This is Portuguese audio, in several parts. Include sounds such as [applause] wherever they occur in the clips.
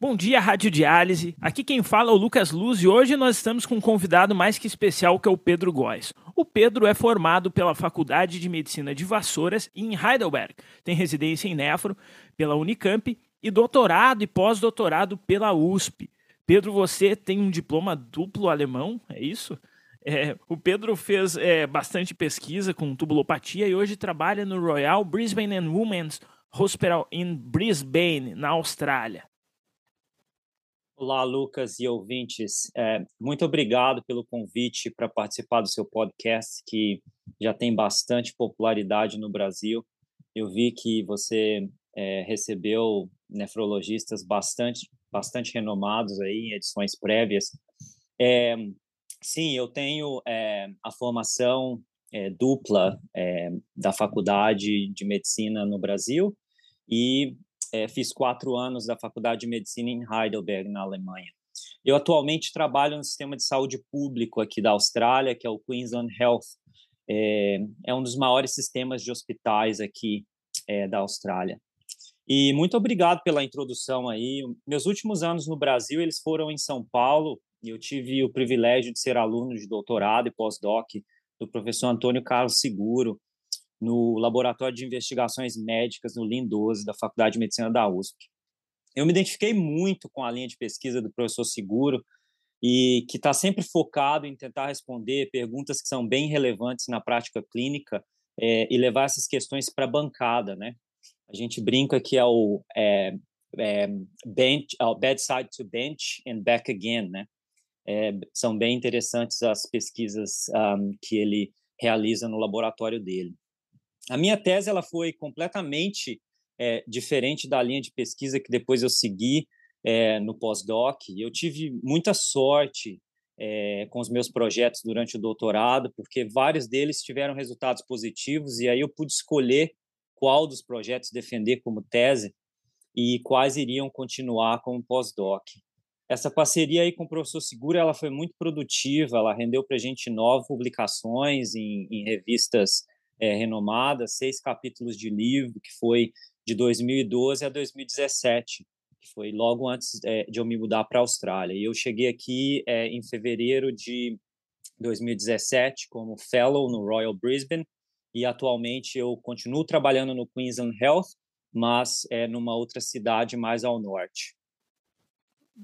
Bom dia, Rádio Diálise. Aqui quem fala é o Lucas Luz e hoje nós estamos com um convidado mais que especial que é o Pedro Góes. O Pedro é formado pela Faculdade de Medicina de Vassouras em Heidelberg, tem residência em Nefro pela Unicamp e doutorado e pós-doutorado pela USP. Pedro, você tem um diploma duplo alemão, é isso? É, o Pedro fez é, bastante pesquisa com tubulopatia e hoje trabalha no Royal Brisbane and Women's Hospital em Brisbane, na Austrália. Olá, Lucas e ouvintes. É, muito obrigado pelo convite para participar do seu podcast, que já tem bastante popularidade no Brasil. Eu vi que você é, recebeu nefrologistas bastante, bastante renomados aí em edições prévias. É, sim, eu tenho é, a formação é, dupla é, da Faculdade de Medicina no Brasil e fiz quatro anos da Faculdade de Medicina em Heidelberg, na Alemanha. Eu atualmente trabalho no sistema de saúde público aqui da Austrália, que é o Queensland Health. É, um dos maiores sistemas de hospitais aqui da Austrália. E muito obrigado pela introdução aí. Meus últimos anos no Brasil, eles foram em São Paulo, e eu tive o privilégio de ser aluno de doutorado e pós-doc do professor Antônio Carlos Seguro, no Laboratório de Investigações Médicas no LIN 12 da Faculdade de Medicina da USP. Eu me identifiquei muito com a linha de pesquisa do professor Seguro e que está sempre focado em tentar responder perguntas que são bem relevantes na prática clínica é, e levar essas questões para a bancada, né? A gente brinca que é o é, é, bench, é bedside to bench and back again, né? É, são bem interessantes as pesquisas um, que ele realiza no laboratório dele. A minha tese ela foi completamente é, diferente da linha de pesquisa que depois eu segui é, no pós-doc. Eu tive muita sorte é, com os meus projetos durante o doutorado, porque vários deles tiveram resultados positivos e aí eu pude escolher qual dos projetos defender como tese e quais iriam continuar como pós-doc. Essa parceria aí com o professor Segura ela foi muito produtiva, ela rendeu para a gente nove publicações em, em revistas é, renomada, seis capítulos de livro, que foi de 2012 a 2017, que foi logo antes é, de eu me mudar para a Austrália. E eu cheguei aqui é, em fevereiro de 2017 como fellow no Royal Brisbane e atualmente eu continuo trabalhando no Queensland Health, mas é numa outra cidade mais ao norte.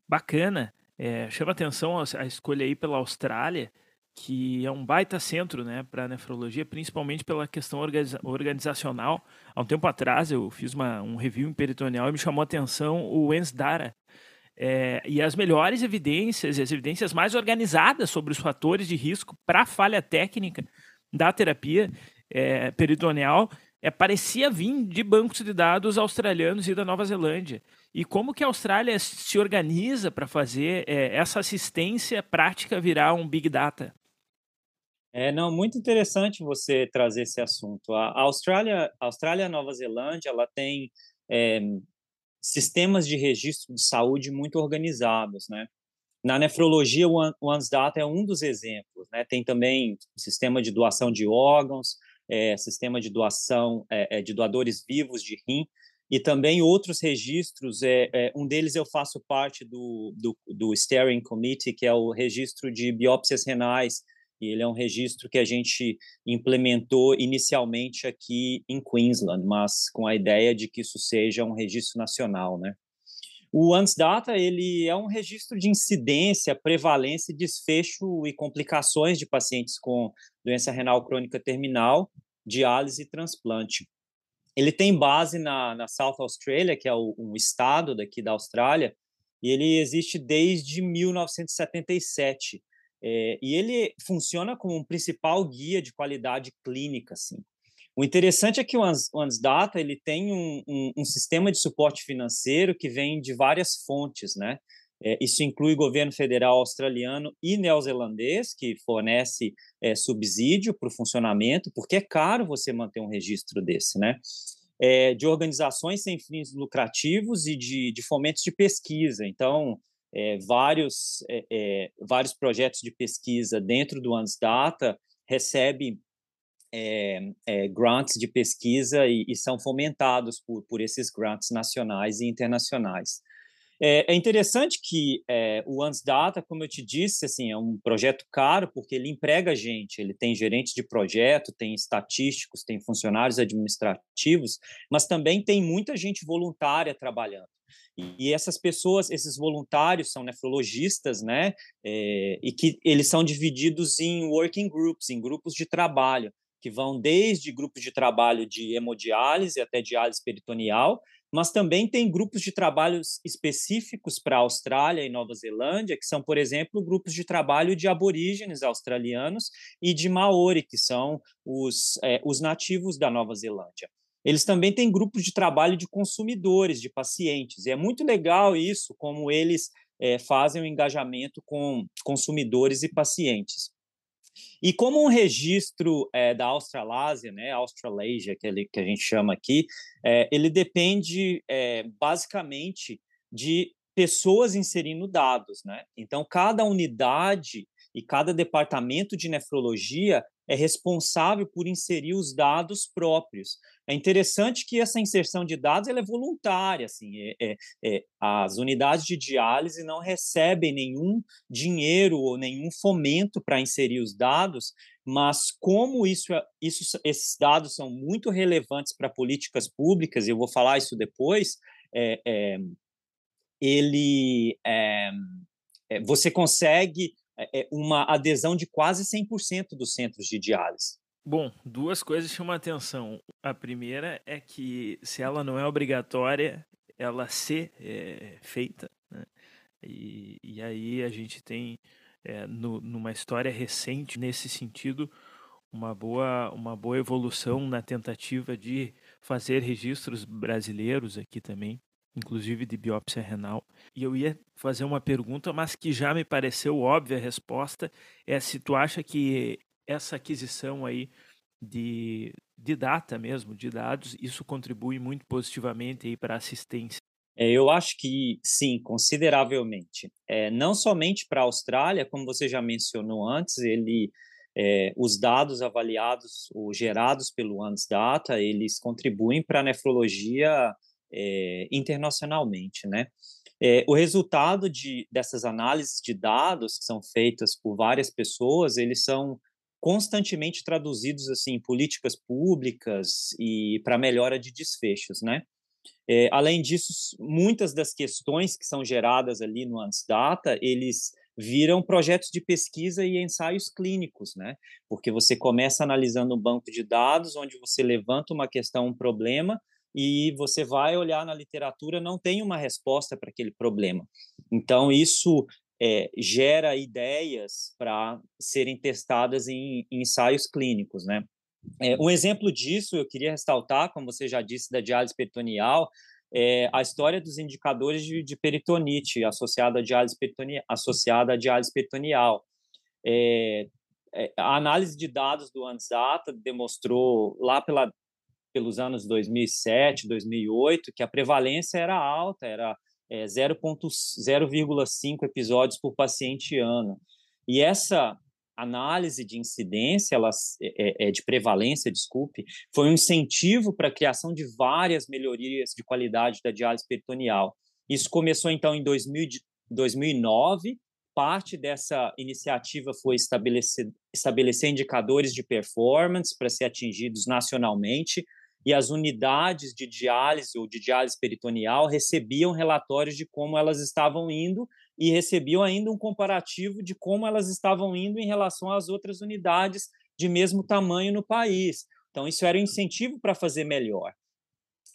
Bacana. É, chama atenção a escolha aí pela Austrália que é um baita centro né, para nefrologia, principalmente pela questão organiza organizacional. Há um tempo atrás eu fiz uma, um review em peritoneal e me chamou a atenção o ENSDARA. É, e as melhores evidências, as evidências mais organizadas sobre os fatores de risco para falha técnica da terapia é, peritoneal é, parecia vir de bancos de dados australianos e da Nova Zelândia. E como que a Austrália se organiza para fazer é, essa assistência prática virar um Big Data? É, não, muito interessante você trazer esse assunto. A Austrália, a Austrália Nova Zelândia, ela tem é, sistemas de registro de saúde muito organizados, né? Na nefrologia, o OneSdata é um dos exemplos, né? Tem também sistema de doação de órgãos, é, sistema de doação é, é de doadores vivos de rim e também outros registros. É, é, um deles eu faço parte do, do, do Steering Committee, que é o registro de biópsias renais e ele é um registro que a gente implementou inicialmente aqui em Queensland, mas com a ideia de que isso seja um registro nacional, né? O ANSDATA ele é um registro de incidência, prevalência, desfecho e complicações de pacientes com doença renal crônica terminal, diálise e transplante. Ele tem base na, na South Australia, que é o, um estado daqui da Austrália, e ele existe desde 1977. É, e ele funciona como um principal guia de qualidade clínica, assim. O interessante é que o AnsData ele tem um, um, um, sistema de suporte financeiro que vem de várias fontes, né? É, isso inclui governo federal australiano e neozelandês, que fornece é, subsídio para o funcionamento, porque é caro você manter um registro desse, né? É, de organizações sem fins lucrativos e de, de fomentos de pesquisa. Então, é, vários, é, é, vários projetos de pesquisa dentro do ANSDATA recebe é, grants de pesquisa e, e, são fomentados por, por esses grants nacionais e internacionais. É, é interessante que é, o AnsData, como eu te disse, assim, é um projeto caro porque ele emprega gente, ele tem gerentes de projeto, tem estatísticos, tem funcionários administrativos, mas também tem muita gente voluntária trabalhando. E essas pessoas, esses voluntários são nefrologistas, né? É, e que eles são divididos em working groups, em grupos de trabalho, que vão desde grupos de trabalho de hemodiálise até diálise peritoneal, mas também tem grupos de trabalhos específicos para a Austrália e Nova Zelândia, que são, por exemplo, grupos de trabalho de aborígenes australianos e de Maori, que são os, é, os nativos da Nova Zelândia. Eles também têm grupos de trabalho de consumidores, de pacientes, e é muito legal isso, como eles é, fazem o engajamento com consumidores e pacientes. E como um registro é, da Australásia, né, Australasia, que, ele, que a gente chama aqui, é, ele depende é, basicamente de pessoas inserindo dados, né? Então, cada unidade e cada departamento de nefrologia é responsável por inserir os dados próprios. É interessante que essa inserção de dados ela é voluntária, assim, é, é, é, as unidades de diálise não recebem nenhum dinheiro ou nenhum fomento para inserir os dados, mas como isso, é, isso, esses dados são muito relevantes para políticas públicas, e eu vou falar isso depois, é, é, ele você consegue uma adesão de quase 100% dos centros de diálise. Bom, duas coisas chamam a atenção. A primeira é que, se ela não é obrigatória, ela ser é, feita. Né? E, e, aí a gente tem, é, no, numa história recente, nesse sentido, uma boa, uma boa evolução na tentativa de fazer registros brasileiros aqui também, inclusive de biópsia renal. E eu ia fazer uma pergunta, mas que já me pareceu óbvia a resposta, é se tu acha que essa aquisição aí de, de data mesmo, de dados, isso contribui muito positivamente aí para a assistência. É, eu acho que sim, consideravelmente. É, não somente para a Austrália, como você já mencionou antes, ele, é, os dados avaliados ou gerados pelo ANSData, eles contribuem para a nefrologia é, internacionalmente, né? É, o resultado de, dessas análises de dados que são feitas por várias pessoas, eles são constantemente traduzidos assim em políticas públicas e para melhora de desfechos, né? É, além disso, muitas das questões que são geradas ali no Ansdata, eles viram projetos de pesquisa e ensaios clínicos, né? Porque você começa analisando um banco de dados onde você levanta uma questão, um problema, e você vai olhar na literatura, não tem uma resposta para aquele problema. Então, isso é, gera ideias para serem testadas em, em, ensaios clínicos, né? É, um exemplo disso, eu queria ressaltar, como você já disse, da diálise peritoneal, é a história dos indicadores de, de peritonite associada à diálise, peritoneal, associada à diálise peritoneal. É, a análise de dados do ANSATA demonstrou lá pela, pelos anos 2007, 2008, que a prevalência era alta, era é, 0,5 episódios por paciente ano. E essa análise de incidência, ela, é, é, de prevalência, desculpe, foi um incentivo para a criação de várias melhorias de qualidade da diálise peritoneal. Isso começou, então, em 2000, 2009. Parte dessa iniciativa foi estabelecer, estabelecer indicadores de performance para ser atingidos nacionalmente, e as unidades de diálise ou de diálise peritoneal recebiam relatórios de como elas estavam indo e recebiam ainda um comparativo de como elas estavam indo em relação às outras unidades de mesmo tamanho no país. Então, isso era um incentivo para fazer melhor.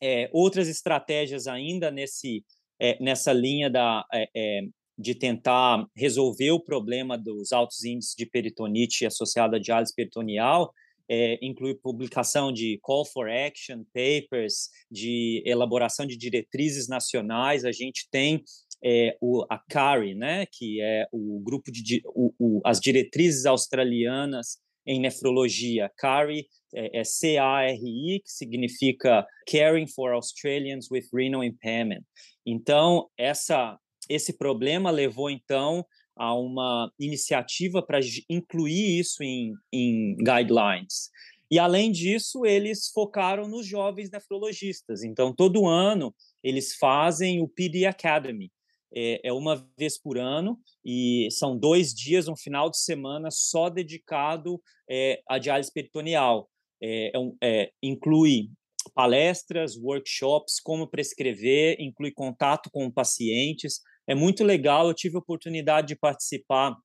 É, outras estratégias ainda nesse, é, nessa linha da, é, é de tentar resolver o problema dos altos índices de peritonite associada à diálise peritoneal é, inclui publicação de call for action papers, de elaboração de diretrizes nacionais. A gente tem é, o, a CARI, né, que é o grupo de o, o, as diretrizes australianas em nefrologia. CARI é, é C-A-R-I, que significa Caring for Australians with Renal Impairment. Então, essa esse problema levou então a uma iniciativa para incluir isso em, em guidelines. E, além disso, eles focaram nos jovens nefrologistas. Então, todo ano, eles fazem o PD Academy. É, é, uma vez por ano e são dois dias, um final de semana só dedicado é, à diálise peritoneal. É, é, é, inclui palestras, workshops, como prescrever, inclui contato com pacientes. É muito legal. Eu tive a oportunidade de participar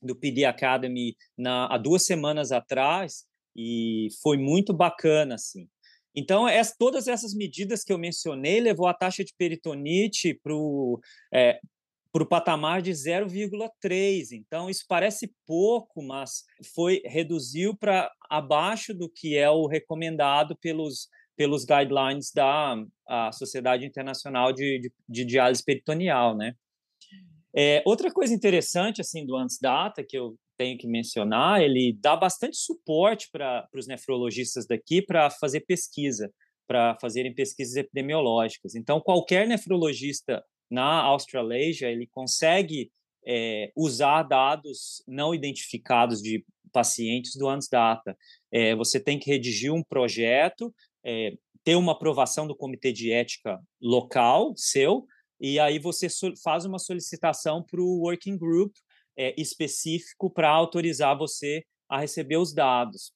do PD Academy na, há duas semanas atrás e foi muito bacana, assim. Então, todas essas medidas que eu mencionei levou a taxa de peritonite para o é, para o patamar de 0,3. Então, isso parece pouco, mas foi reduziu para abaixo do que é o recomendado pelos, pelos guidelines da Sociedade Internacional de, de, de Diálise Peritoneal, né? É, outra coisa interessante assim do Ansdata que eu tenho que mencionar, ele dá bastante suporte para os nefrologistas daqui para fazer pesquisa, para fazerem pesquisas epidemiológicas. Então, qualquer nefrologista na Australasia, ele consegue é, usar dados não identificados de pacientes do ANSDATA. É, você tem que redigir um projeto, é, ter uma aprovação do comitê de ética local seu, e aí você faz uma solicitação para o working group específico para autorizar você a receber os dados.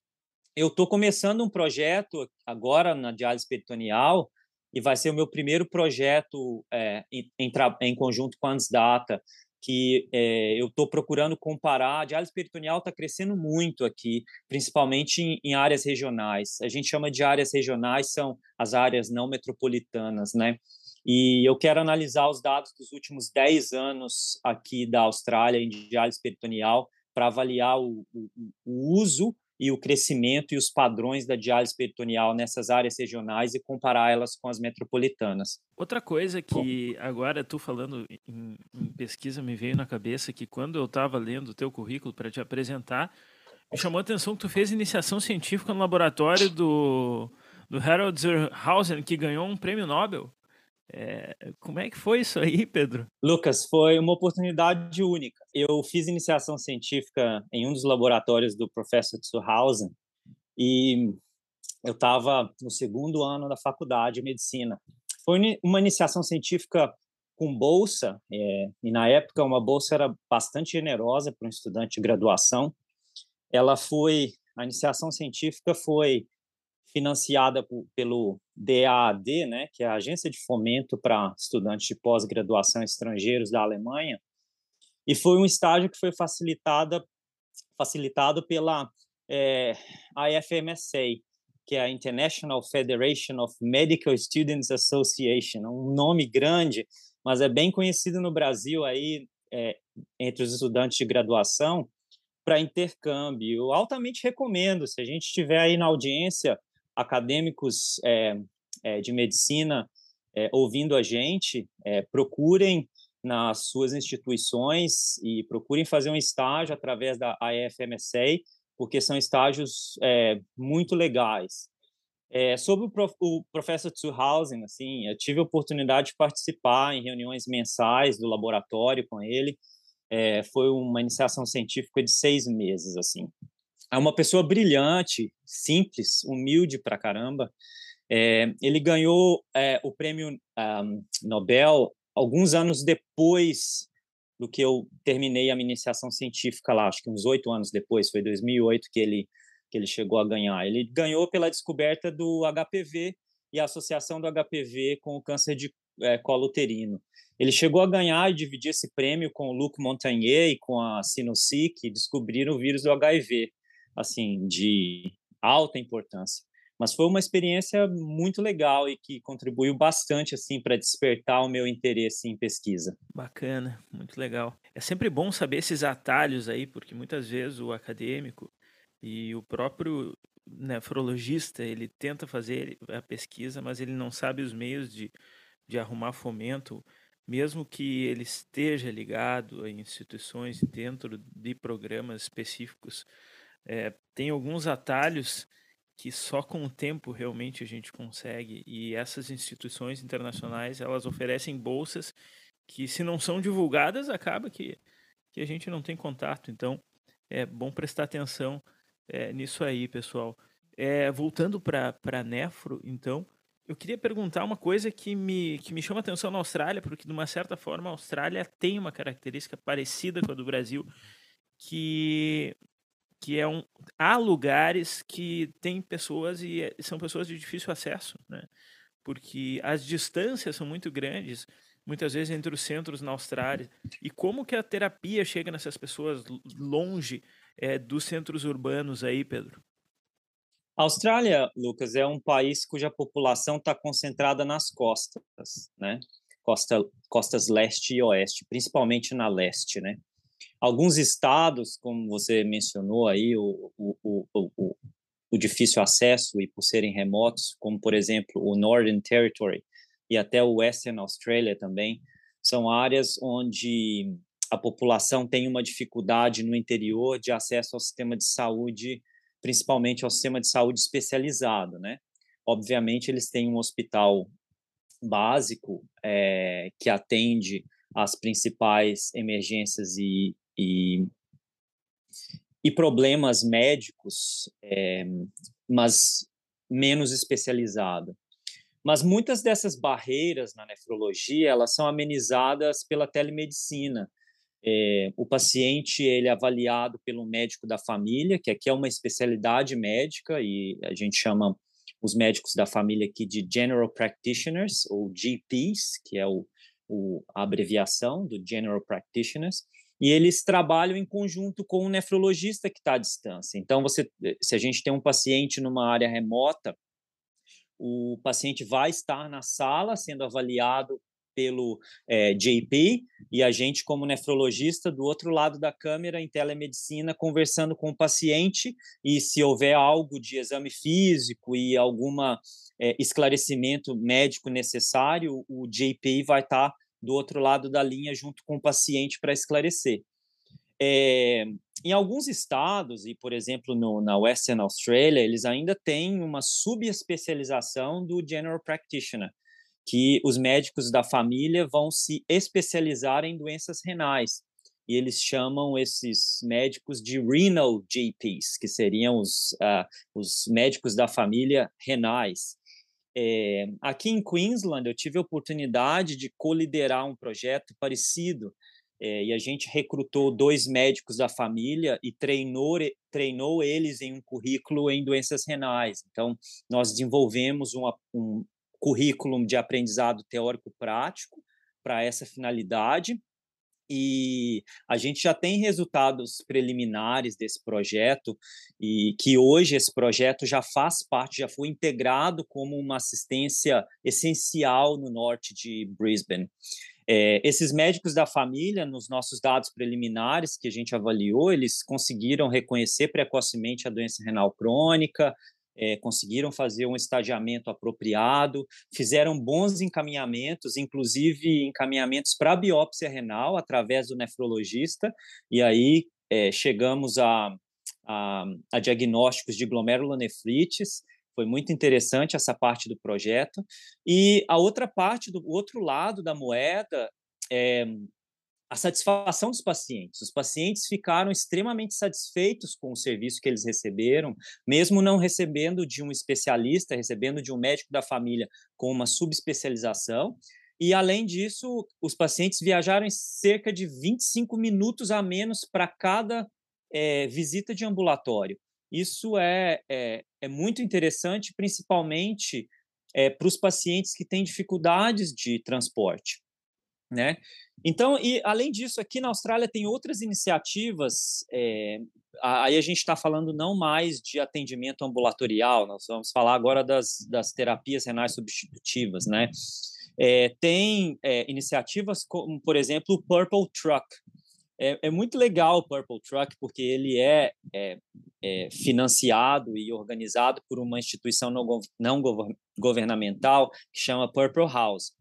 Eu estou começando um projeto agora na diálise peritoneal, e vai ser o meu primeiro projeto é, em, em, em, conjunto com a Ansdata, que é, eu estou procurando comparar. A diálise peritoneal está crescendo muito aqui, principalmente em, em, áreas regionais. A gente chama de áreas regionais, são as áreas não metropolitanas, né? E eu quero analisar os dados dos últimos 10 anos aqui da Austrália em diálise peritoneal para avaliar o, o, o uso e o crescimento e os padrões da diálise peritoneal nessas áreas regionais e comparar elas com as metropolitanas. Outra coisa que agora tu falando em, em pesquisa me veio na cabeça que quando eu estava lendo o teu currículo para te apresentar, me chamou a atenção que tu fez iniciação científica no laboratório do, do Harold Zerhausen, que ganhou um prêmio Nobel. É, como é que foi isso aí, Pedro? Lucas, foi uma oportunidade única. Eu fiz iniciação científica em um dos laboratórios do professor Tsuhausen e eu estava no segundo ano da faculdade de medicina. Foi uma iniciação científica com bolsa, é, e na época uma bolsa era bastante generosa para um estudante de graduação. Ela foi, a iniciação científica foi financiada por, pelo DAAD, né, que é a Agência de Fomento para Estudantes de Pós-Graduação Estrangeiros da Alemanha, e foi um estágio que foi facilitada, facilitado pela é, IFMSA, que é a International Federation of Medical Students Association, um nome grande, mas é bem conhecido no Brasil aí é, entre os estudantes de graduação para intercâmbio. Eu altamente recomendo, se a gente estiver aí na audiência, acadêmicos é, é, de medicina é, ouvindo a gente, procurem nas suas instituições e procurem fazer um estágio através da AFMSA, porque são estágios muito legais. Sobre o, prof, o professor Zuhausen, assim, eu tive a oportunidade de participar em reuniões mensais do laboratório com ele. É, foi uma iniciação científica de seis meses, assim é uma pessoa brilhante, simples, humilde pra caramba. É, ele ganhou é, o prêmio um, ah, Nobel alguns anos depois do que eu terminei a minha iniciação científica lá, acho que uns oito anos depois, foi 2008 que ele que ele chegou a ganhar. Ele ganhou pela descoberta do HPV e a associação do HPV com o câncer de é, colo uterino. Ele chegou a ganhar e dividir esse prêmio com o Luc Montagnier e com a Sinussi, que descobriram o vírus do HIV assim, de alta importância. Mas foi uma experiência muito legal e que contribuiu bastante assim para despertar o meu interesse em pesquisa. Bacana, muito legal. É sempre bom saber esses atalhos aí, porque muitas vezes o acadêmico e o próprio nefrologista, ele tenta fazer a pesquisa, mas ele não sabe os meios de, de arrumar fomento, mesmo que ele esteja ligado a instituições dentro de programas específicos é, tem alguns atalhos que só com o tempo realmente a gente consegue e essas instituições internacionais elas oferecem bolsas que se não são divulgadas, acaba que, que a gente não tem contato. Então, é bom prestar atenção é, nisso aí, pessoal. É, voltando para a Nefro, então, eu queria perguntar uma coisa que me, que me chama atenção na Austrália, porque, de uma certa forma, a Austrália tem uma característica parecida com a do Brasil, que, que é um, há lugares que tem pessoas e é, são pessoas de difícil acesso, né? porque as distâncias são muito grandes, muitas vezes entre os centros na Austrália. E como que a terapia chega nessas pessoas longe é, dos centros urbanos aí, Pedro? A Austrália, Lucas, é um país cuja população está concentrada nas costas, né? Costa, costas leste e oeste, principalmente na leste, né? Alguns estados, como você mencionou aí, o, o, o, o, difícil acesso e por serem remotos, como por exemplo o Northern Territory e até o Western Australia também, são áreas onde a população tem uma dificuldade no interior de acesso ao sistema de saúde, principalmente ao sistema de saúde especializado, né? Obviamente eles têm um hospital básico é, que atende as principais emergências e, e, e problemas médicos, é, mas menos especializado. Mas muitas dessas barreiras na nefrologia elas são amenizadas pela telemedicina. É, o paciente ele é avaliado pelo médico da família, que aqui é uma especialidade médica e a gente chama os médicos da família aqui de General Practitioners ou GPs, que é o, o a abreviação do General Practitioners e eles trabalham em conjunto com o nefrologista que está à distância. Então, você, se a gente tem um paciente numa área remota, o paciente vai estar na sala sendo avaliado pelo é, JP e a gente, como nefrologista, do outro lado da câmera, em telemedicina, conversando com o paciente e se houver algo de exame físico e alguma é, esclarecimento médico necessário, o JP vai estar tá do outro lado da linha junto com o paciente para esclarecer. É, em alguns estados, e por exemplo no, na Western Australia, eles ainda têm uma subespecialização do General Practitioner, que os médicos da família vão se especializar em doenças renais. E eles chamam esses médicos de renal GPs, que seriam os, uh, os médicos da família renais. É, aqui em Queensland, eu tive a oportunidade de coliderar um projeto parecido, é, e a gente recrutou dois médicos da família e treinou, treinou eles em um currículo em doenças renais. Então, nós desenvolvemos uma, um currículo de aprendizado teórico-prático para essa finalidade, e a gente já tem resultados preliminares desse projeto e que hoje esse projeto já faz parte, já foi integrado como uma assistência essencial no norte de Brisbane. É, esses médicos da família, nos nossos dados preliminares que a gente avaliou, eles conseguiram reconhecer precocemente a doença renal crônica, é, conseguiram fazer um estadiamento apropriado, fizeram bons encaminhamentos, inclusive encaminhamentos para biópsia renal através do nefrologista, e aí é, chegamos a, a, a, diagnósticos de glomerulonefrites. Foi muito interessante essa parte do projeto. E a outra parte, do outro lado da moeda, é, a satisfação dos pacientes. Os pacientes ficaram extremamente satisfeitos com o serviço que eles receberam, mesmo não recebendo de um especialista, recebendo de um médico da família com uma subespecialização. E, além disso, os pacientes viajaram em cerca de 25 minutos a menos para cada é, visita de ambulatório. Isso é, é, é muito interessante, principalmente é, para os pacientes que têm dificuldades de transporte. Né? Então, e além disso, aqui na Austrália tem outras iniciativas. É, aí a gente está falando não mais de atendimento ambulatorial, nós vamos falar agora das, das terapias renais substitutivas, né? É, tem é, iniciativas como, por exemplo, o Purple Truck. É, é, muito legal o Purple Truck porque ele é, é, é financiado e organizado por uma instituição não, não governamental que chama Purple House.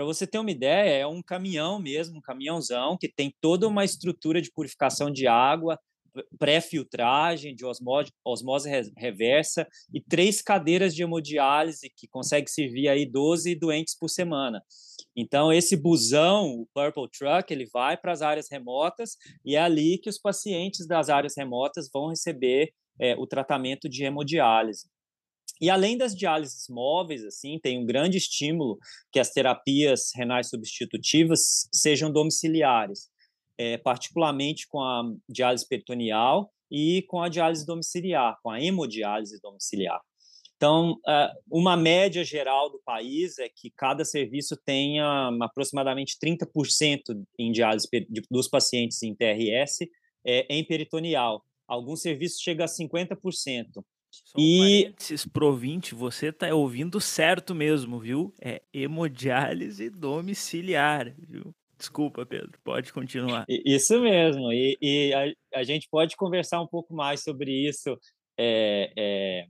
Para você ter uma ideia, é um caminhão mesmo, um caminhãozão que tem toda uma estrutura de purificação de água, pré-filtragem, de osmose, osmose reversa e três cadeiras de hemodiálise que consegue servir aí 12 doentes por semana. Então, esse busão, o Purple Truck, ele vai para as áreas remotas e é ali que os pacientes das áreas remotas vão receber é, o tratamento de hemodiálise. E além das diálises móveis, assim, tem um grande estímulo que as terapias renais substitutivas sejam domiciliares é, particularmente com a diálise peritoneal e com a diálise domiciliar, com a hemodiálise domiciliar. Então, é, uma média geral do país é que cada serviço tenha aproximadamente 30% em diálise dos pacientes em TRS é, em peritoneal. Alguns serviços chegam a 50%. Só um e parênteses pro 20, você está ouvindo certo mesmo, viu? É hemodiálise domiciliar, viu? Desculpa, Pedro, pode continuar. Isso mesmo, e, e a, a, gente pode conversar um pouco mais sobre isso, é, é,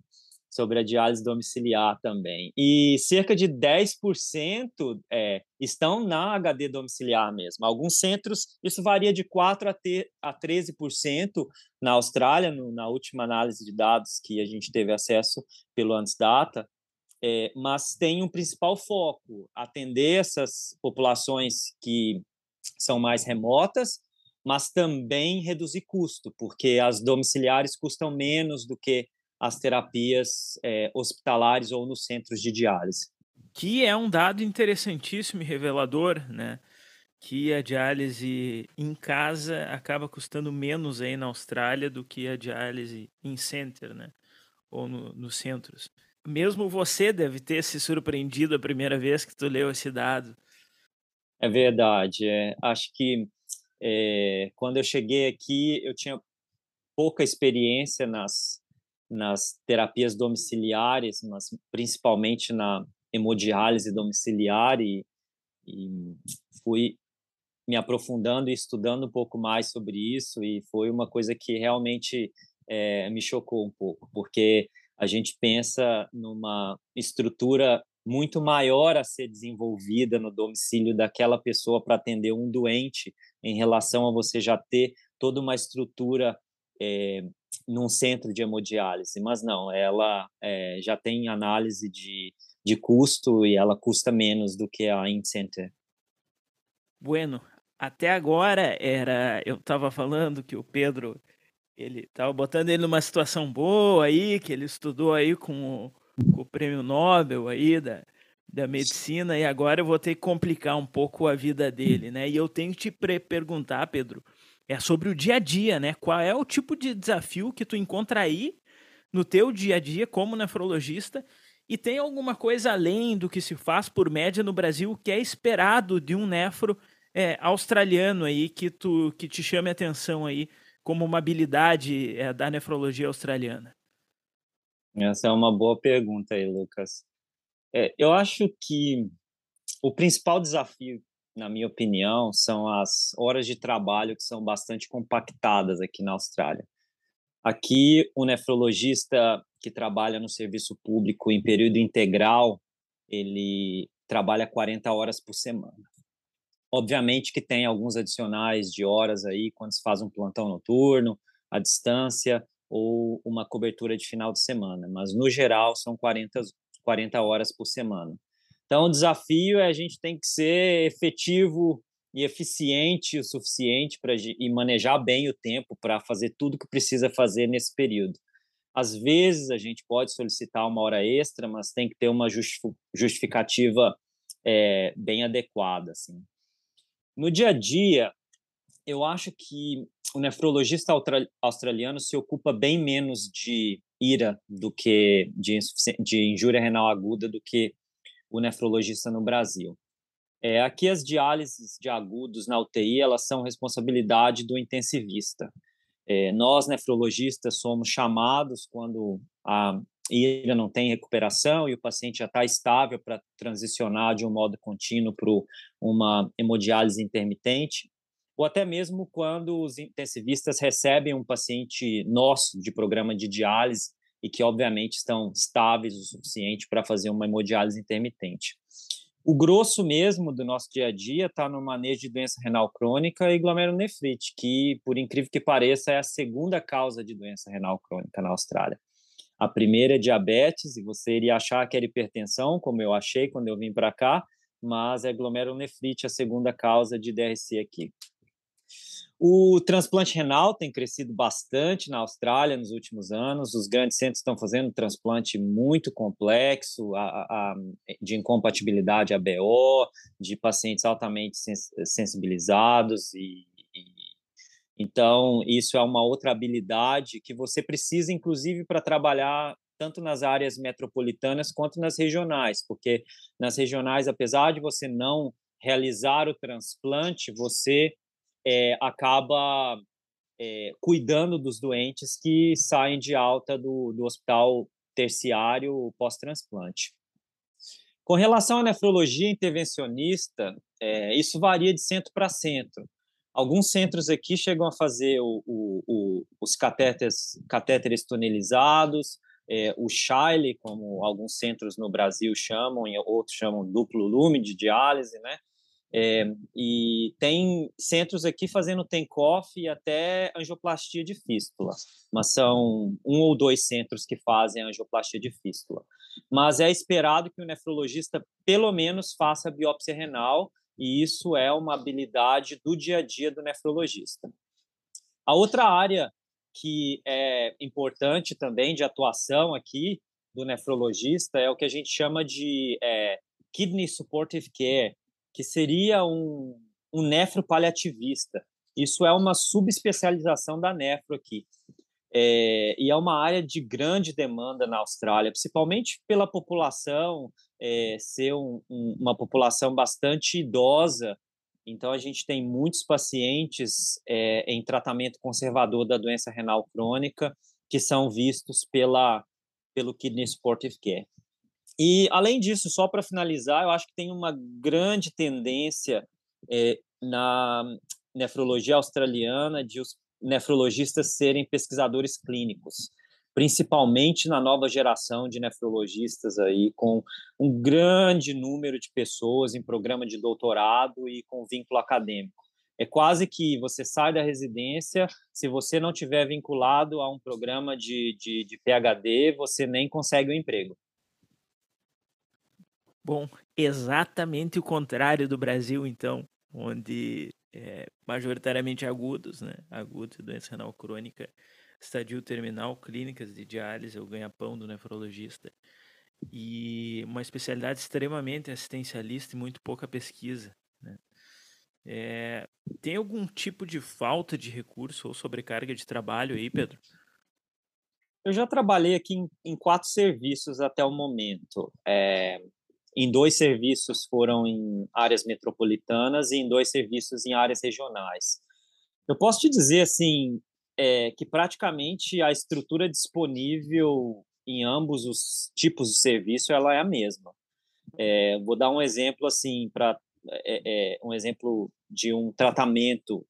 sobre a diálise domiciliar também. E cerca de 10% é, estão na HD domiciliar mesmo. Alguns centros, isso varia de 4% a, ter, a 13% na Austrália, no, na última análise de dados que a gente teve acesso pelo Antes Data, é, mas tem um principal foco, atender essas populações que são mais remotas, mas também reduzir custo, porque as domiciliares custam menos do que as terapias é, hospitalares ou nos centros de diálise. Que é um dado interessantíssimo e revelador, né? Que a diálise em casa acaba custando menos aí na Austrália do que a diálise em center, né? Ou no, nos centros mesmo você deve ter se surpreendido a primeira vez que tu leu esse dado. É verdade. É, acho que é, quando eu cheguei aqui, eu tinha pouca experiência nas, nas terapias domiciliares, mas principalmente na hemodiálise domiciliar e, e fui me aprofundando e estudando um pouco mais sobre isso e foi uma coisa que realmente é, me chocou um pouco, porque a gente pensa numa estrutura muito maior a ser desenvolvida no domicílio daquela pessoa para atender um doente, em relação a você já ter toda uma estrutura é, num centro de hemodiálise. Mas não, ela é, já tem análise de, de custo e ela custa menos do que a InCenter. Bueno, até agora era eu estava falando que o Pedro ele tava botando ele numa situação boa aí, que ele estudou aí com o, com o prêmio Nobel aí da, da medicina, e agora eu vou ter que complicar um pouco a vida dele, né? E eu tenho que te perguntar, Pedro, é sobre o dia a dia, né? Qual é o tipo de desafio que tu encontra aí no teu dia a dia como nefrologista? E tem alguma coisa além do que se faz por média no Brasil que é esperado de um nefro é, australiano aí que tu que te chame a atenção aí como uma habilidade é, da nefrologia australiana? Essa é uma boa pergunta aí, Lucas. É, eu acho que o principal desafio, na minha opinião, são as horas de trabalho que são bastante compactadas aqui na Austrália. Aqui, o nefrologista que trabalha no serviço público em período integral, ele trabalha 40 horas por semana. Obviamente que tem alguns adicionais de horas aí quando se faz um plantão noturno, à distância ou uma cobertura de final de semana, mas no geral são 40, 40 horas por semana. Então o desafio é a gente tem que ser efetivo e eficiente o suficiente para e manejar bem o tempo para fazer tudo que precisa fazer nesse período. Às vezes a gente pode solicitar uma hora extra, mas tem que ter uma justificativa é, bem adequada, assim. No dia a dia, eu acho que o nefrologista australiano se ocupa bem menos de ira do que de, de injúria renal aguda do que o nefrologista no Brasil. É, aqui as diálises de agudos na UTI elas são responsabilidade do intensivista. É, nós nefrologistas somos chamados quando a ira não tem recuperação e o paciente já está estável para transicionar de um modo contínuo para uma hemodiálise intermitente, ou até mesmo quando os intensivistas recebem um paciente nosso de programa de diálise e que, obviamente, estão estáveis o suficiente para fazer uma hemodiálise intermitente. O grosso mesmo do nosso dia a dia está no manejo de doença renal crônica e glomerulonefrite, que, por incrível que pareça, é a segunda causa de doença renal crônica na Austrália. A primeira é diabetes, e você iria achar que era hipertensão, como eu achei quando eu vim para cá, mas é glomerulonefrite a segunda causa de DRC aqui. O transplante renal tem crescido bastante na Austrália nos últimos anos. Os grandes centros estão fazendo um transplante muito complexo a, a, de incompatibilidade ABO, de pacientes altamente sens sensibilizados e, então isso é uma outra habilidade que você precisa, inclusive, para trabalhar tanto nas áreas metropolitanas quanto nas regionais, porque nas regionais, apesar de você não realizar o transplante, você é, acaba é, cuidando dos doentes que saem de alta do, do hospital terciário pós-transplante. Com relação à nefrologia intervencionista, é, isso varia de centro para centro. Alguns centros aqui chegam a fazer o, o, o, os catéteres, catéteres tunelizados, é, o Shiley, como alguns centros no Brasil chamam, e outros chamam duplo lume de diálise, né? É, e tem centros aqui fazendo TENCOF e até angioplastia de fístula, mas são um ou dois centros que fazem angioplastia de fístula. Mas é esperado que o nefrologista pelo menos faça biópsia renal e isso é uma habilidade do dia a dia do nefrologista. A outra área que é importante também de atuação aqui do nefrologista é o que a gente chama de é, kidney supportive care, que seria um, um nefro paliativista. Isso é uma subespecialização da nefro aqui. É, e é uma área de grande demanda na Austrália, principalmente pela população é, ser um, um, uma população bastante idosa. Então, a gente tem muitos pacientes é, em tratamento conservador da doença renal crônica que são vistos pela, pelo Kidney Supportive Care. E, além disso, só para finalizar, eu acho que tem uma grande tendência é, na nefrologia australiana de os nefrologistas serem pesquisadores clínicos, principalmente na nova geração de nefrologistas aí, com um grande número de pessoas em programa de doutorado e com vínculo acadêmico. É quase que você sai da residência, se você não tiver vinculado a um programa de, de, de PhD, você nem consegue o um emprego. Bom, exatamente o contrário do Brasil, então, onde é majoritariamente agudos, né? Agudos, doença renal crônica, estadio terminal, clínicas de diálise, o ganha-pão do nefrologista. E uma especialidade extremamente assistencialista e muito pouca pesquisa. Né? É, tem algum tipo de falta de recurso ou sobrecarga de trabalho aí, Pedro? Eu já trabalhei aqui em, em quatro serviços até o momento. É, em dois serviços foram em áreas metropolitanas e em dois serviços em áreas regionais. Eu posso te dizer assim é, que praticamente a estrutura disponível em ambos os tipos de serviço ela é a mesma. É, vou dar um exemplo assim para é, é, um exemplo de um tratamento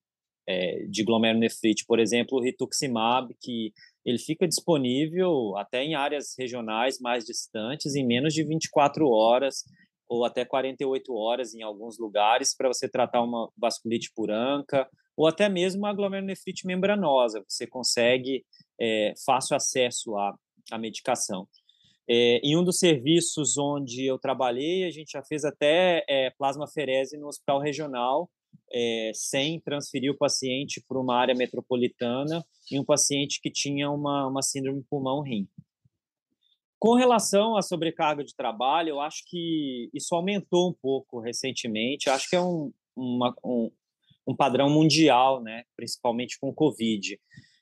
é, de glomerulonefrite, por exemplo, o rituximab, que ele fica disponível até em áreas regionais mais distantes em menos de 24 horas ou até 48 horas em alguns lugares para você tratar uma vasculite puranca ou até mesmo uma glomerulonefrite membranosa. Você consegue é, fácil acesso à, à medicação. É, em um dos serviços onde eu trabalhei, a gente já fez até é, plasmaferese no hospital regional, é, sem transferir o paciente para uma área metropolitana e um paciente que tinha uma, uma síndrome pulmão-rim. Com relação à sobrecarga de trabalho, eu acho que isso aumentou um pouco recentemente. acho que é um, uma, um, um padrão mundial, né? principalmente com o Covid.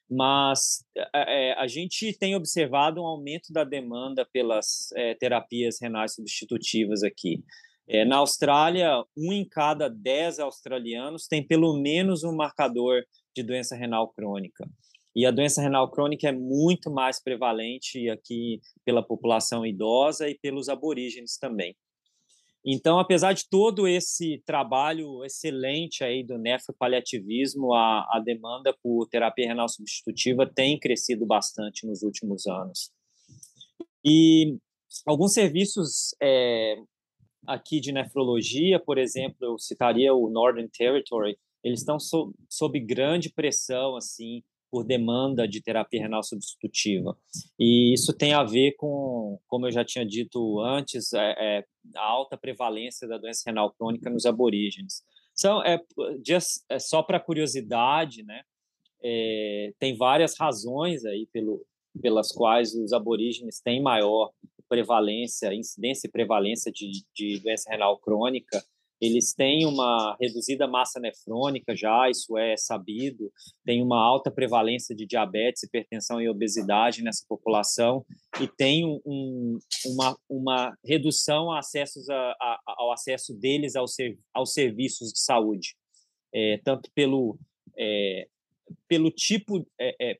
Mas é, a gente tem observado um aumento da demanda pelas é, terapias renais substitutivas aqui. É, na Austrália, um em cada dez australianos tem pelo menos um marcador de doença renal crônica. E a doença renal crônica é muito mais prevalente aqui pela população idosa e pelos aborígenes também. Então, apesar de todo esse trabalho excelente aí do nefropaliativismo, a, a demanda por terapia renal substitutiva tem crescido bastante nos últimos anos. E alguns serviços é, aqui de nefrologia, por exemplo, eu citaria o Northern Territory, eles estão sob, sob grande pressão, assim, por demanda de terapia renal substitutiva. E isso tem a ver com, como eu já tinha dito antes, é, é, a alta prevalência da doença renal crônica nos aborígenes. São, é, just, é só para curiosidade, né? É, tem várias razões aí pelo, pelas quais os aborígenes têm maior prevalência, incidência e prevalência de, de doença renal crônica, eles têm uma reduzida massa nefrônica já, isso é sabido, tem uma alta prevalência de diabetes, hipertensão e obesidade nessa população e tem um, uma, uma redução a acessos a, a, ao acesso deles aos, aos serviços de saúde, é, tanto pelo, é, pelo tipo, é, é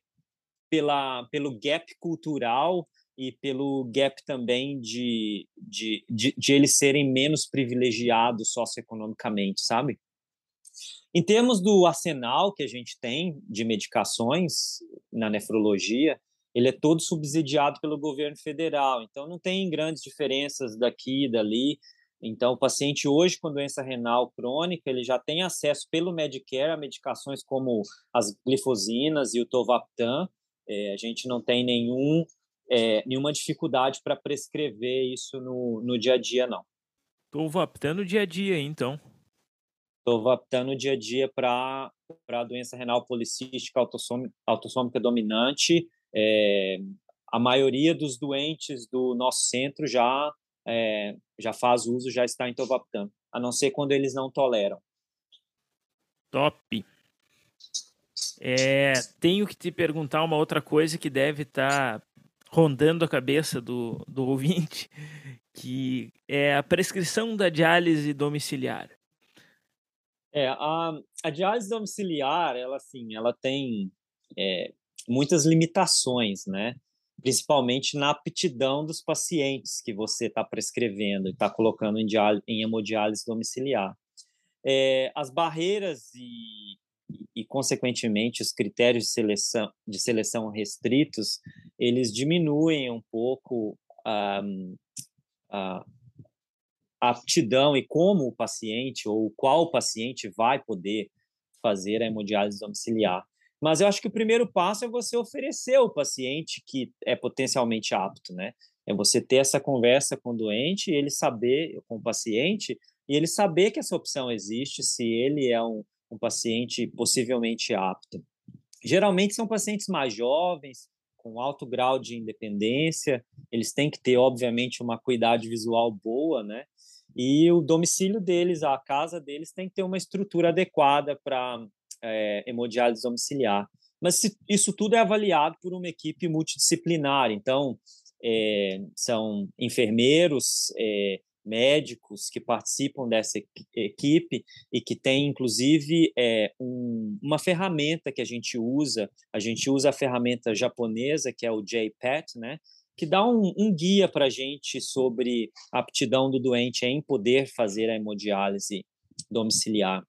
pela, pelo gap cultural e pelo gap também de, de, de, de eles serem menos privilegiados socioeconomicamente, sabe? Em termos do arsenal que a gente tem de medicações na nefrologia, ele é todo subsidiado pelo governo federal, então não tem grandes diferenças daqui e dali. Então, o paciente hoje com doença renal crônica, ele já tem acesso pelo Medicare a medicações como as glifosinas e o Tovaptan. É, a gente não tem nenhum é, nenhuma dificuldade para prescrever isso no, no dia a dia, não. Estou vaptando no dia a dia, então. Estou vaptando no dia a dia para a doença renal policística autossômica dominante. É, a maioria dos doentes do nosso centro já, é, já faz uso, já está em tovaptan, a não ser quando eles não toleram. Top! É, tenho que te perguntar uma outra coisa que deve estar tá rondando a cabeça do, do ouvinte, que é a prescrição da diálise domiciliar. É, a, a diálise domiciliar, ela assim, ela tem é, muitas limitações, né? Principalmente na aptidão dos pacientes que você está prescrevendo e está colocando em, diálise, em hemodiálise domiciliar. É, as barreiras e, e, consequentemente, os critérios de seleção, de seleção restritos, eles diminuem um pouco a, a, aptidão e como o paciente ou qual paciente vai poder fazer a hemodiálise domiciliar. Mas eu acho que o primeiro passo é você oferecer ao paciente que é potencialmente apto, né? É você ter essa conversa com o doente, ele saber, com o paciente, e ele saber que essa opção existe, se ele é um, um paciente possivelmente apto. Geralmente são pacientes mais jovens, com alto grau de independência, eles têm que ter, obviamente, uma cuidade visual boa, né? E o domicílio deles, a casa deles, tem que ter uma estrutura adequada para é, hemodiálise domiciliar. Mas isso tudo é avaliado por uma equipe multidisciplinar. Então, é, são enfermeiros, é, médicos que participam dessa equipe e que tem, inclusive, é, um, uma ferramenta que a gente usa. A gente usa a ferramenta japonesa, que é o JPET, né? que dá um, um guia para a gente sobre a aptidão do doente em poder fazer a hemodiálise domiciliar.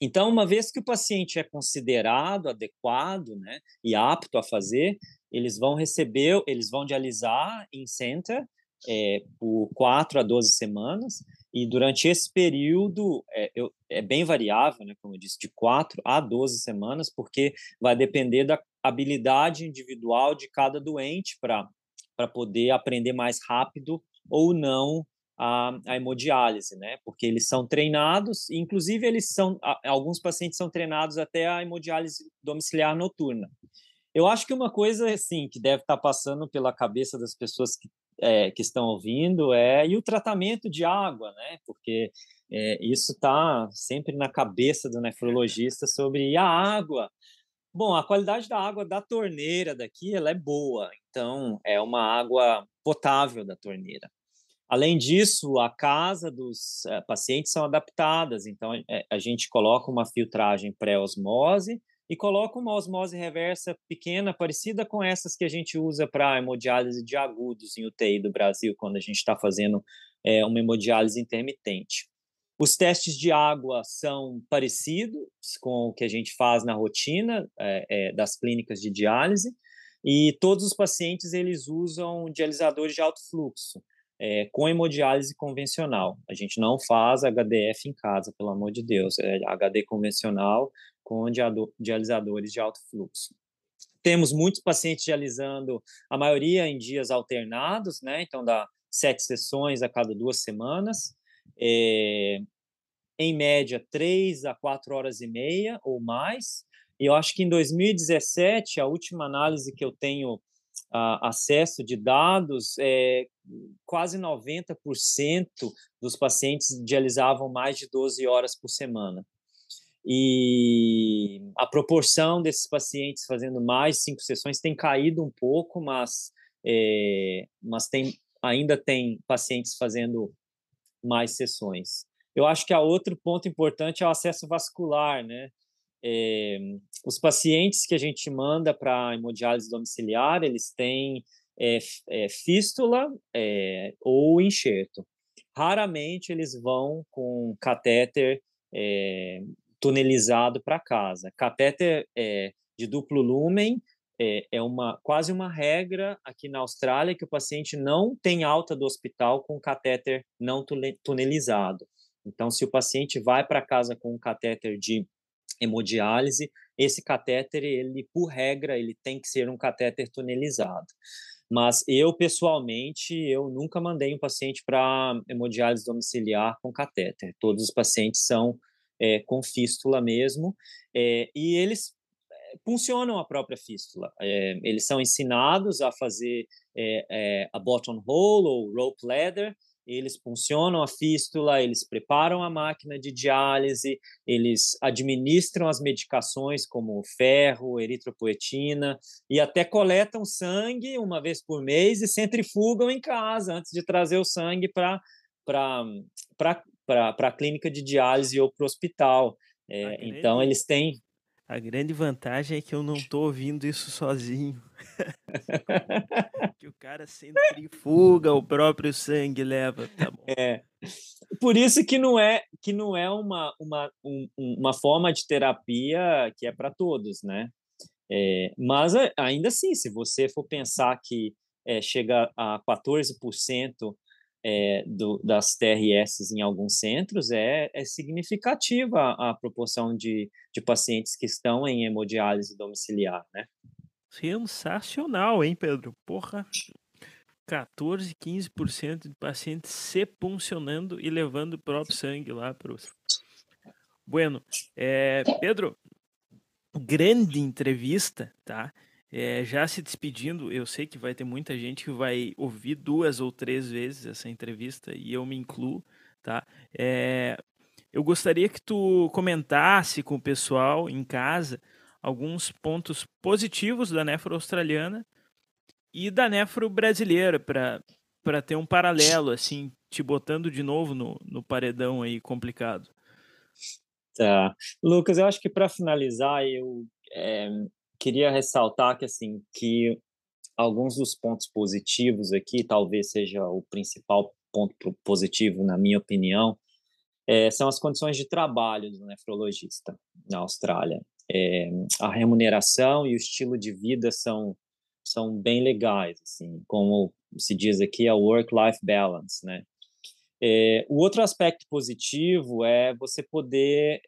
Então, uma vez que o paciente é considerado adequado né, e apto a fazer, eles vão receber, eles vão dialisar em center é, por 4 a 12 semanas, e durante esse período é, eu, é, bem variável, né, como eu disse, de 4 a 12 semanas, porque vai depender da habilidade individual de cada doente para poder aprender mais rápido ou não a, a hemodiálise, né? Porque eles são treinados, inclusive eles são alguns pacientes são treinados até a hemodiálise domiciliar noturna. Eu acho que uma coisa assim que deve estar passando pela cabeça das pessoas que é, que estão ouvindo é e o tratamento de água, né? Porque é, isso está sempre na cabeça do nefrologista sobre a água. Bom, a qualidade da água da torneira daqui ela é boa, então é uma água potável da torneira. Além disso, a casa dos é, pacientes são adaptadas, então é, a gente coloca uma filtragem pré-osmose e coloca uma osmose reversa pequena, parecida com essas que a gente usa para hemodiálise de agudos em UTI do Brasil, quando a gente está fazendo é, uma hemodiálise intermitente. Os testes de água são parecidos com o que a gente faz na rotina é, é, das clínicas de diálise, e todos os pacientes eles usam dialisadores de alto fluxo. é, com hemodiálise convencional. A gente não faz HDF em casa, pelo amor de Deus. É HD convencional com dialisadores de alto fluxo. Temos muitos pacientes dialisando, a maioria em dias alternados, né? Então, dá sete sessões a cada duas semanas. É, em média, três a quatro horas e meia ou mais. E eu acho que em 2017, a última análise que eu tenho uh, acesso de dados, é, quase 90% dos pacientes dialisavam mais de 12 horas por semana. E a proporção desses pacientes fazendo mais cinco sessões tem caído um pouco, mas, é, mas tem, ainda tem pacientes fazendo mais sessões. Eu acho que a outro ponto importante é o acesso vascular, né? É, os pacientes que a gente manda para hemodiálise domiciliar, eles têm é, é, fístula ou enxerto. Raramente eles vão com catéter tunelizado para casa. Catéter é, de duplo lumen é, é, uma quase uma regra aqui na Austrália que o paciente não tem alta do hospital com catéter não tunelizado. Então, se o paciente vai para casa com um catéter de hemodiálise, esse catéter, ele por regra, ele tem que ser um catéter tunelizado. Mas eu, pessoalmente, eu nunca mandei um paciente para hemodiálise domiciliar com catéter. Todos os pacientes são é, com fístula mesmo, é, e eles funcionam a própria fístula. É, eles são ensinados a fazer a bottom hole ou rope ladder, eles funcionam a fístula, eles preparam a máquina de diálise, eles administram as medicações como ferro, eritropoetina e até coletam sangue uma vez por mês e centrifugam em casa antes de trazer o sangue para para a clínica de diálise ou para o hospital. É, grande, então, eles têm. A grande vantagem é que eu não estou ouvindo isso sozinho. [laughs] que o cara centrifuga o próprio sangue leva. Tá é. Por isso que não é que não é uma, uma, um, uma forma de terapia que é para todos, né? É, mas ainda assim, se você for pensar que é, chega a 14% é, do, das TRS em alguns centros, é, é significativa a, proporção de, de pacientes que estão em hemodiálise domiciliar, né? Sensacional, hein, Pedro? Porra, 14, 15% de pacientes se puncionando e levando o próprio sangue lá para os. Bueno, é, Pedro, grande entrevista, tá? É, já se despedindo, eu sei que vai ter muita gente que vai ouvir duas ou três vezes essa entrevista e eu me incluo, tá? É, eu gostaria que tu comentasse com o pessoal em casa alguns pontos positivos da nefro australiana e da nefro brasileira para ter um paralelo, assim, te botando de novo no, no paredão aí complicado. Tá. Lucas, eu acho que para finalizar, eu é, queria ressaltar que assim que alguns dos pontos positivos aqui, talvez seja o principal ponto positivo na minha opinião, é, são as condições de trabalho do nefrologista na Austrália. É, a remuneração e o estilo de vida são são bem legais, assim, como se diz aqui, a work-life balance, né? É, o outro aspecto positivo é você poder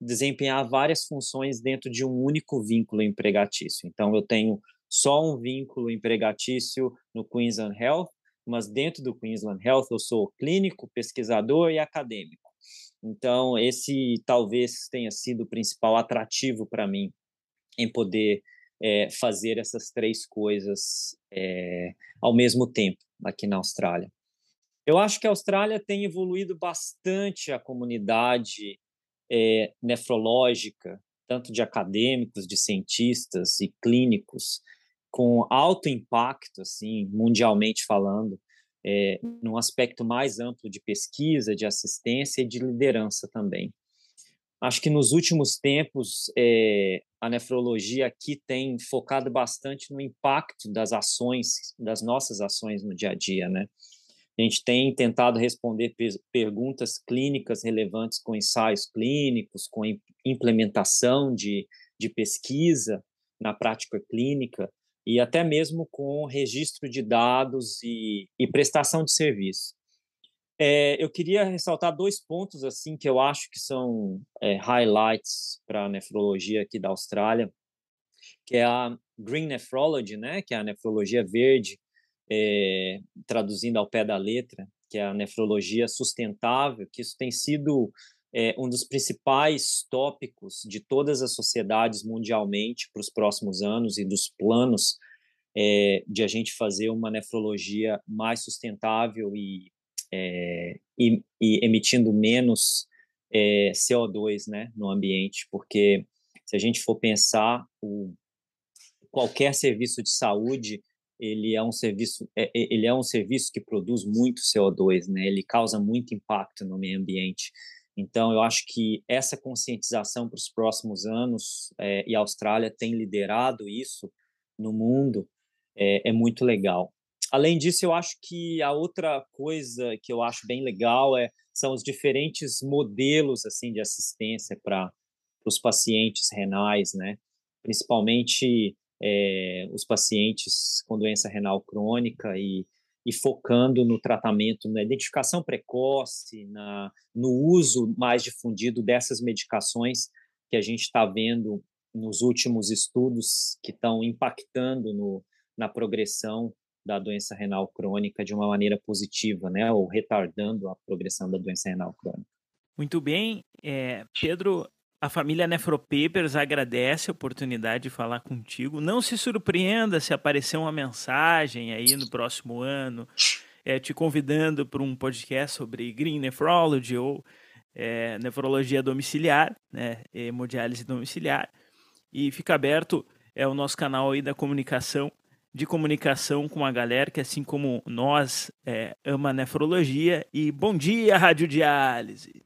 desempenhar várias funções dentro de um único vínculo empregatício. Então, eu tenho só um vínculo empregatício no Queensland Health, mas dentro do Queensland Health eu sou clínico, pesquisador e acadêmico. Então, esse talvez tenha sido o principal atrativo para mim em poder é, fazer essas três coisas é, ao mesmo tempo aqui na Austrália. Eu acho que a Austrália tem evoluído bastante a comunidade é, nefrológica, tanto de acadêmicos, de cientistas e clínicos, com alto impacto, assim, mundialmente falando, é, num aspecto mais amplo de pesquisa, de assistência e de liderança também. Acho que nos últimos tempos é, a nefrologia aqui tem focado bastante no impacto das ações, das nossas ações no dia a dia, né? A gente tem tentado responder perguntas clínicas relevantes com ensaios clínicos, com implementação de, de pesquisa na prática clínica, e até mesmo com registro de dados e, e prestação de serviço. É, eu queria ressaltar dois pontos assim que eu acho que são é, highlights para a nefrologia aqui da Austrália, que é a Green Nephrology, né, que é a nefrologia verde, é, traduzindo ao pé da letra, que é a nefrologia sustentável, que isso tem sido é, um dos principais tópicos de todas as sociedades mundialmente para os próximos anos e dos planos é, de a gente fazer uma nefrologia mais sustentável e, é, e, e emitindo menos é, CO2 né, no ambiente, porque se a gente for pensar, o, qualquer serviço de saúde ele é um serviço é, ele é um serviço que produz muito CO2, né? Ele causa muito impacto no meio ambiente. Então, eu acho que essa conscientização para os próximos anos, é, e a Austrália tem liderado isso no mundo, é, é, muito legal. Além disso, eu acho que a outra coisa que eu acho bem legal é, são os diferentes modelos assim de assistência para os pacientes renais, né? principalmente é, os pacientes com doença renal crônica e, e focando no tratamento, na identificação precoce, na, no uso mais difundido dessas medicações que a gente está vendo nos últimos estudos que estão impactando no, na progressão da doença renal crônica de uma maneira positiva, né, ou retardando a progressão da doença renal crônica. Muito bem, é, Pedro, a família Nefropapers agradece a oportunidade de falar contigo. Não se surpreenda se aparecer uma mensagem aí no próximo ano, é, te convidando para um podcast sobre Green Nephrology ou é, nefrologia domiciliar, né, hemodiálise domiciliar. E fica aberto é o nosso canal aí da comunicação, de comunicação com a galera que, assim como nós, é, ama nefrologia. E bom dia, Radiodiálise!